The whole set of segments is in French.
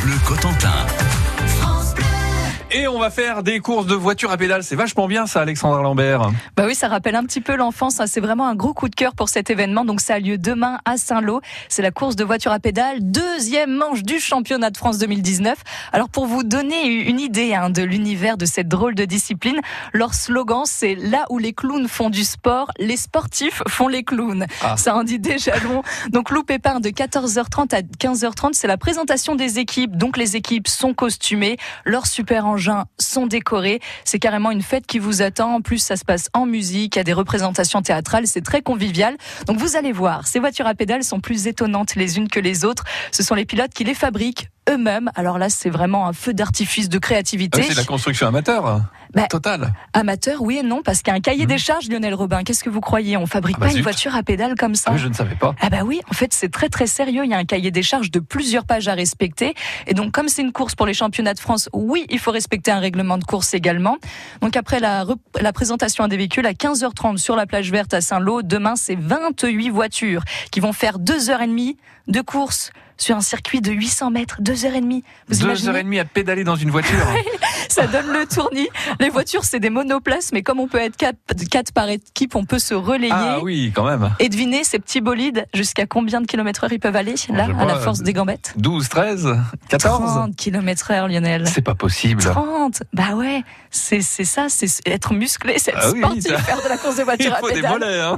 Bleu Cotentin. Et on va faire des courses de voitures à pédales. C'est vachement bien ça, Alexandre Lambert. Bah oui, ça rappelle un petit peu l'enfance. hein. C'est vraiment un gros coup de cœur pour cet événement. Donc ça a lieu demain à Saint-Lô. C'est la course de voitures à pédales, deuxième manche du championnat de France 2019. Alors pour vous donner une idée hein, de l'univers de cette drôle de discipline, leur slogan c'est là où les clowns font du sport, les sportifs font les clowns. Ah. Ça en dit déjà long. Donc Lou Pépin de 14h30 à 15h30, c'est la présentation des équipes. Donc les équipes sont costumées, leurs super sont décorés. C'est carrément une fête qui vous attend. En plus, ça se passe en musique, il y a des représentations théâtrales, c'est très convivial. Donc vous allez voir, ces voitures à pédales sont plus étonnantes les unes que les autres. Ce sont les pilotes qui les fabriquent eux-mêmes. Alors là, c'est vraiment un feu d'artifice de Ah créativité. c'est de la construction amateur. Bah, Total. Amateur, oui et non, parce qu'il y a un cahier des charges, Lionel Robin. Qu'est-ce que vous croyez? On fabrique. Ah bah pas une zut. voiture à pédales comme ça? Ah, je ne savais pas. Ah bah oui, en fait c'est très très sérieux. Il y a un cahier des charges de plusieurs pages à respecter. Et donc comme c'est une course pour les championnats de France, oui, il faut respecter un règlement de course également. Donc après la, la présentation des véhicules à 15h30 sur la plage verte à Saint-Lô, demain c'est 28 voitures qui vont faire deux heures et demie de course sur un circuit de 800 mètres, deux heures et demie. Vous Deux imaginez heures et demie à pédaler dans une voiture. ça donne le tournis. Les voitures, c'est des monoplaces, mais comme on peut être quatre, quatre par équipe, on peut se relayer. ah oui, quand même. Et devinez, ces petits bolides, jusqu'à combien de kilomètres heure ils peuvent aller, là, à la force des gambettes? 12, 13, 14 30 kilomètres heure, Lionel. C'est pas possible. 30 Bah ouais, c'est ça, c'est être musclé, c'est être Ah oui, sportif, faire de la course de voiture à faut des mollets. Hein.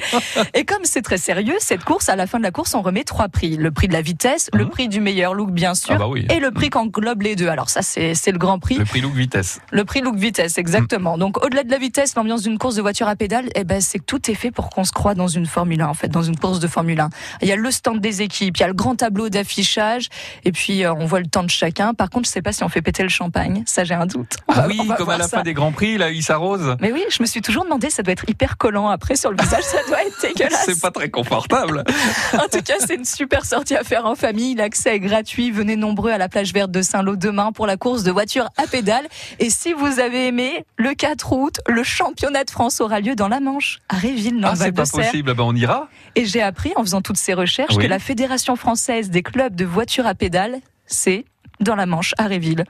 Et comme c'est très sérieux, cette course, à la fin de la course, on remet trois prix. Le prix de la vitesse, le Mhm. Prix du meilleur look, bien sûr, Ah bah oui. et le prix qu'englobe les deux. Alors ça, c'est le grand prix. Le prix look vitesse. Le prix look vitesse, exactement. Donc au-delà de la vitesse, l'ambiance d'une course de voiture à pédales, eh ben c'est que tout est fait pour qu'on se croie dans une Formule 1 en fait, dans une course de Formule 1. Il y a le stand des équipes, il y a le grand tableau d'affichage et puis euh, on voit le temps de chacun. Par contre, je sais pas si on fait péter le champagne, ça j'ai un doute. On Ah va- oui, comme à la ça. fin des grands prix, là, il s'arrose. Mais oui, je me suis toujours demandé, ça doit être hyper collant après sur le visage, ça doit être dégueulasse. C'est pas très confortable. En tout cas, c'est une super sortie à faire en famille. L'accès est gratuit. Venez nombreux à la plage verte de Saint-Lô demain pour la course de voiture à pédales. Et si vous avez aimé, le 4 août, le championnat de France aura lieu dans la Manche, à Réville, dans Ah, c'est pas possible. Ben, on ira. Et j'ai appris, en faisant toutes ces recherches, Oui. que la Fédération française des clubs de voitures à pédales, c'est dans la Manche, à Réville.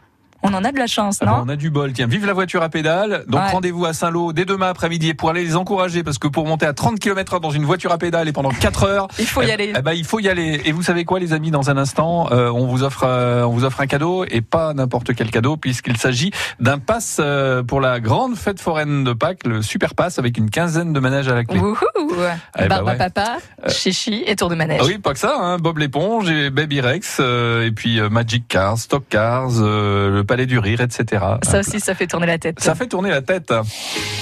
On en a de la chance, Ah non on a du bol. Tiens, vive la voiture à pédales. Donc Ouais. rendez-vous à Saint-Lô dès demain après-midi pour aller les encourager parce que pour monter à 30 km heure dans une voiture à pédales et pendant 4 heures, Il faut y eh- aller. eh ben, il faut y aller. Et vous savez quoi, les amis, dans un instant, euh, on vous offre, euh, on vous offre un cadeau et pas n'importe quel cadeau puisqu'il s'agit d'un pass euh, pour la grande fête foraine de Pâques, le super pass avec une quinzaine de manèges à la clé. Wouhou Eh ben ouais. papa, chichi et tour de manège. Ah oui, pas que ça, hein, Bob l'éponge et Baby Rex, euh, et puis euh, Magic Cars, Stock Cars, euh, le Palais du Rire, etc. Ça aussi, ça fait tourner la tête. Ça fait tourner la tête.